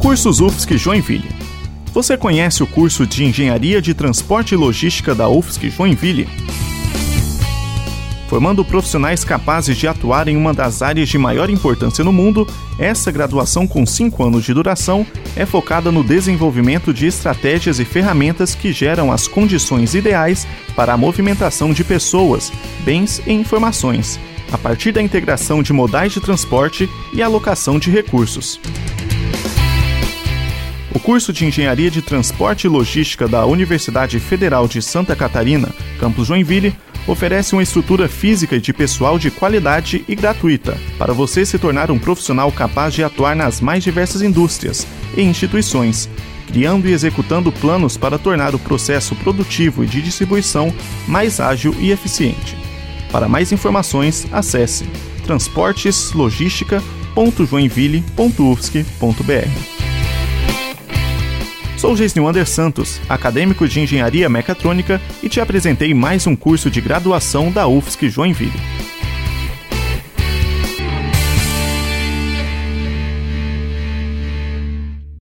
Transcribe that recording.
Cursos UFSC Joinville. Você conhece o curso de Engenharia de Transporte e Logística da UFSC Joinville? Formando profissionais capazes de atuar em uma das áreas de maior importância no mundo, essa graduação com 5 anos de duração é focada no desenvolvimento de estratégias e ferramentas que geram as condições ideais para a movimentação de pessoas, bens e informações, a partir da integração de modais de transporte e alocação de recursos. Curso de Engenharia de Transporte e Logística da Universidade Federal de Santa Catarina, campus Joinville, oferece uma estrutura física e de pessoal de qualidade e gratuita para você se tornar um profissional capaz de atuar nas mais diversas indústrias e instituições, criando e executando planos para tornar o processo produtivo e de distribuição mais ágil e eficiente. Para mais informações, acesse transporteslogistica.joinville.ufsc.br. Sou Geisnil Wander Santos, acadêmico de Engenharia Mecatrônica, e te apresentei mais um curso de graduação da UFSC Joinville.